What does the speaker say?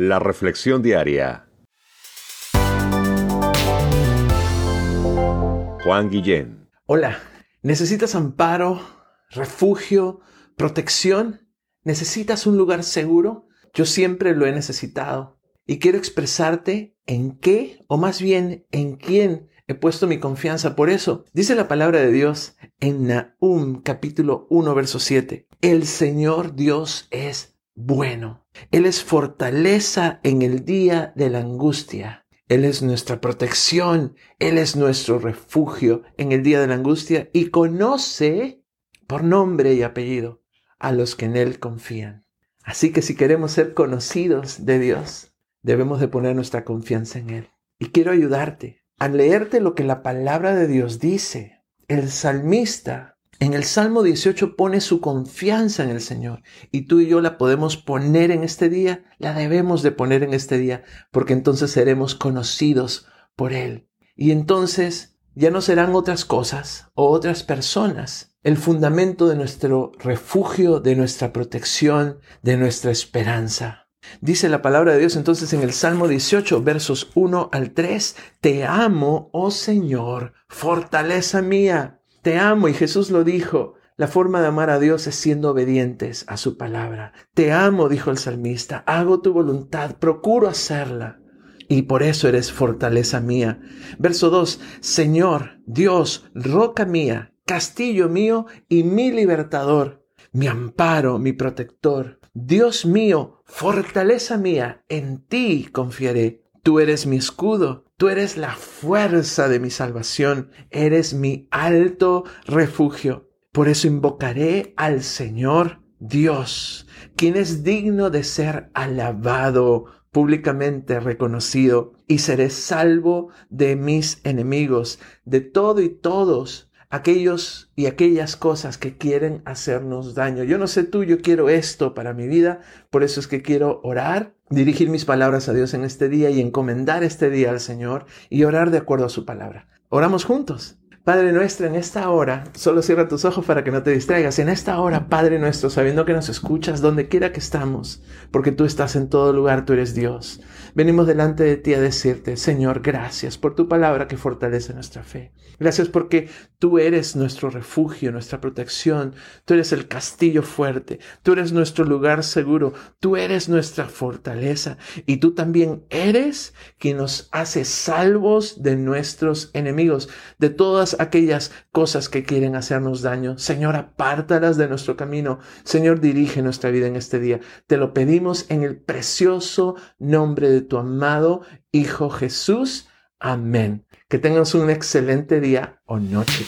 La reflexión diaria. Juan Guillén. Hola, ¿necesitas amparo, refugio, protección? ¿Necesitas un lugar seguro? Yo siempre lo he necesitado y quiero expresarte en qué, o más bien en quién he puesto mi confianza. Por eso, dice la palabra de Dios en Nahum capítulo 1, verso 7. El Señor Dios es bueno. Él es fortaleza en el día de la angustia. Él es nuestra protección. Él es nuestro refugio en el día de la angustia y conoce por nombre y apellido a los que en Él confían. Así que si queremos ser conocidos de Dios, debemos de poner nuestra confianza en Él. Y quiero ayudarte a leerte lo que la palabra de Dios dice. El salmista en el Salmo 18 pone su confianza en el Señor y tú y yo la podemos poner en este día, la debemos de poner en este día, porque entonces seremos conocidos por Él. Y entonces ya no serán otras cosas o otras personas el fundamento de nuestro refugio, de nuestra protección, de nuestra esperanza. Dice la palabra de Dios entonces en el Salmo 18, versos 1 al 3, Te amo, oh Señor, fortaleza mía te amo y Jesús lo dijo. La forma de amar a Dios es siendo obedientes a su palabra. Te amo, dijo el salmista, hago tu voluntad, procuro hacerla. Y por eso eres fortaleza mía. Verso 2, Señor, Dios, roca mía, castillo mío y mi libertador, mi amparo, mi protector. Dios mío, fortaleza mía, en ti confiaré. Tú eres mi escudo, tú eres la fuerza de mi salvación, eres mi alto refugio. Por eso invocaré al Señor Dios, quien es digno de ser alabado, públicamente reconocido, y seré salvo de mis enemigos, de todo y todos aquellos y aquellas cosas que quieren hacernos daño. Yo no sé tú, yo quiero esto para mi vida, por eso es que quiero orar, dirigir mis palabras a Dios en este día y encomendar este día al Señor y orar de acuerdo a su palabra. Oramos juntos. Padre nuestro, en esta hora, solo cierra tus ojos para que no te distraigas. En esta hora, Padre nuestro, sabiendo que nos escuchas donde quiera que estamos, porque tú estás en todo lugar, tú eres Dios. Venimos delante de ti a decirte, Señor, gracias por tu palabra que fortalece nuestra fe. Gracias porque tú eres nuestro refugio, nuestra protección. Tú eres el castillo fuerte. Tú eres nuestro lugar seguro. Tú eres nuestra fortaleza. Y tú también eres quien nos hace salvos de nuestros enemigos, de todas aquellas cosas que quieren hacernos daño. Señor, apártalas de nuestro camino. Señor, dirige nuestra vida en este día. Te lo pedimos en el precioso nombre de tu amado Hijo Jesús. Amén. Que tengas un excelente día o noche.